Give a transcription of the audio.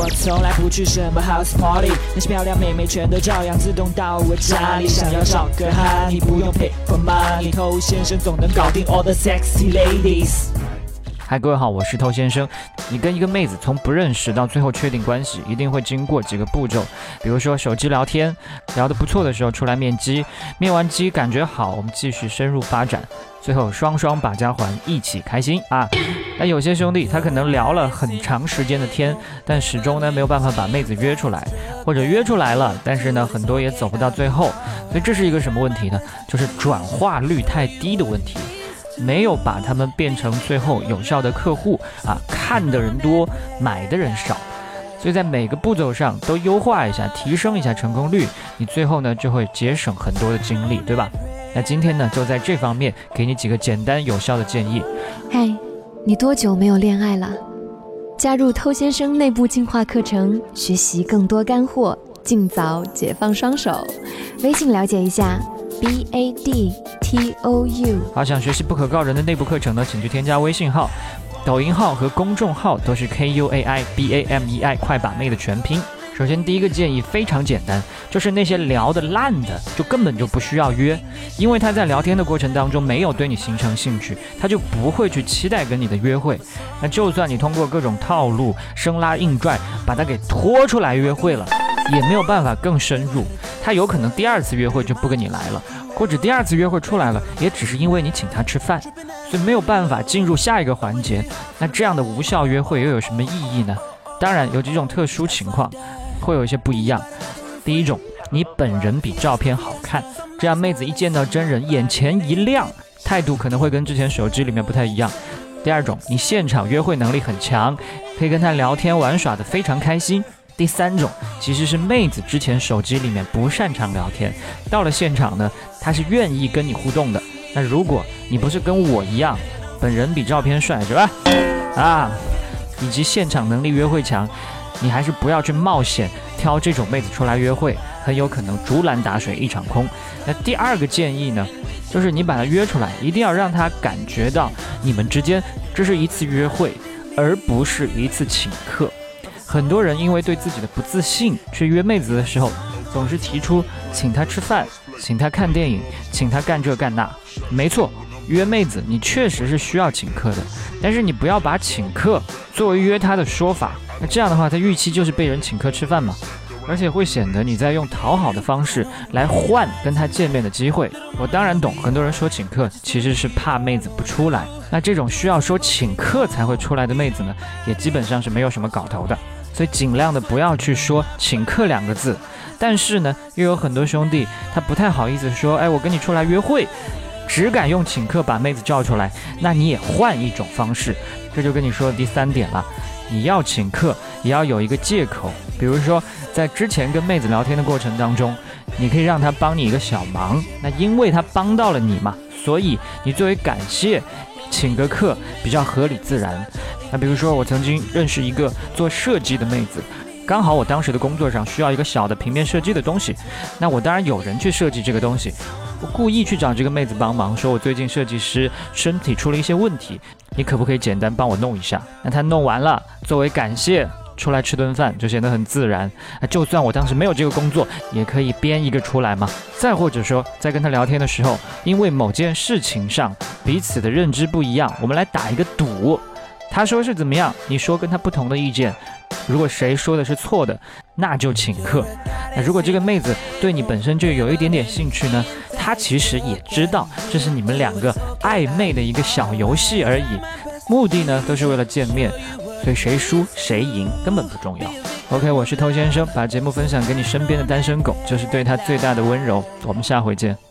我从来不去什么 house party，那些漂亮妹妹全都照样自动到我家里。想要找个哈，你不用 pay for money，偷先生总能搞定 all the sexy ladies。嗨，各位好，我是偷先生。你跟一个妹子从不认识到最后确定关系，一定会经过几个步骤，比如说手机聊天，聊得不错的时候出来面基，面完基感觉好，我们继续深入发展，最后双双把家还，一起开心啊。那有些兄弟他可能聊了很长时间的天，但始终呢没有办法把妹子约出来，或者约出来了，但是呢很多也走不到最后，所以这是一个什么问题呢？就是转化率太低的问题。没有把他们变成最后有效的客户啊，看的人多，买的人少，所以在每个步骤上都优化一下，提升一下成功率，你最后呢就会节省很多的精力，对吧？那今天呢就在这方面给你几个简单有效的建议。嘿，你多久没有恋爱了？加入偷先生内部进化课程，学习更多干货，尽早解放双手。微信了解一下。b a d t o u，好，想学习不可告人的内部课程呢，请去添加微信号、抖音号和公众号，都是 k u a i b a m e i，快把妹的全拼。首先，第一个建议非常简单，就是那些聊的烂的，就根本就不需要约，因为他在聊天的过程当中没有对你形成兴趣，他就不会去期待跟你的约会。那就算你通过各种套路生拉硬拽把他给拖出来约会了，也没有办法更深入。他有可能第二次约会就不跟你来了，或者第二次约会出来了，也只是因为你请他吃饭，所以没有办法进入下一个环节。那这样的无效约会又有什么意义呢？当然有几种特殊情况会有一些不一样。第一种，你本人比照片好看，这样妹子一见到真人眼前一亮，态度可能会跟之前手机里面不太一样。第二种，你现场约会能力很强，可以跟她聊天玩耍的非常开心。第三种其实是妹子之前手机里面不擅长聊天，到了现场呢，她是愿意跟你互动的。那如果你不是跟我一样，本人比照片帅是吧？啊，以及现场能力约会强，你还是不要去冒险挑这种妹子出来约会，很有可能竹篮打水一场空。那第二个建议呢，就是你把她约出来，一定要让她感觉到你们之间这是一次约会，而不是一次请客。很多人因为对自己的不自信，去约妹子的时候，总是提出请她吃饭、请她看电影、请她干这干那。没错，约妹子你确实是需要请客的，但是你不要把请客作为约她的说法。那这样的话，她预期就是被人请客吃饭嘛，而且会显得你在用讨好的方式来换跟她见面的机会。我当然懂，很多人说请客其实是怕妹子不出来。那这种需要说请客才会出来的妹子呢，也基本上是没有什么搞头的。所以尽量的不要去说请客两个字，但是呢，又有很多兄弟他不太好意思说，哎，我跟你出来约会，只敢用请客把妹子叫出来。那你也换一种方式，这就跟你说的第三点了，你要请客也要有一个借口，比如说在之前跟妹子聊天的过程当中，你可以让她帮你一个小忙，那因为她帮到了你嘛，所以你作为感谢，请个客比较合理自然。那比如说，我曾经认识一个做设计的妹子，刚好我当时的工作上需要一个小的平面设计的东西，那我当然有人去设计这个东西，我故意去找这个妹子帮忙，说我最近设计师身体出了一些问题，你可不可以简单帮我弄一下？那她弄完了，作为感谢出来吃顿饭，就显得很自然。啊，就算我当时没有这个工作，也可以编一个出来嘛。再或者说，在跟她聊天的时候，因为某件事情上彼此的认知不一样，我们来打一个赌。他说是怎么样？你说跟他不同的意见，如果谁说的是错的，那就请客。那如果这个妹子对你本身就有一点点兴趣呢？她其实也知道这是你们两个暧昧的一个小游戏而已，目的呢都是为了见面，所以谁输谁赢根本不重要。OK，我是偷先生，把节目分享给你身边的单身狗，就是对他最大的温柔。我们下回见。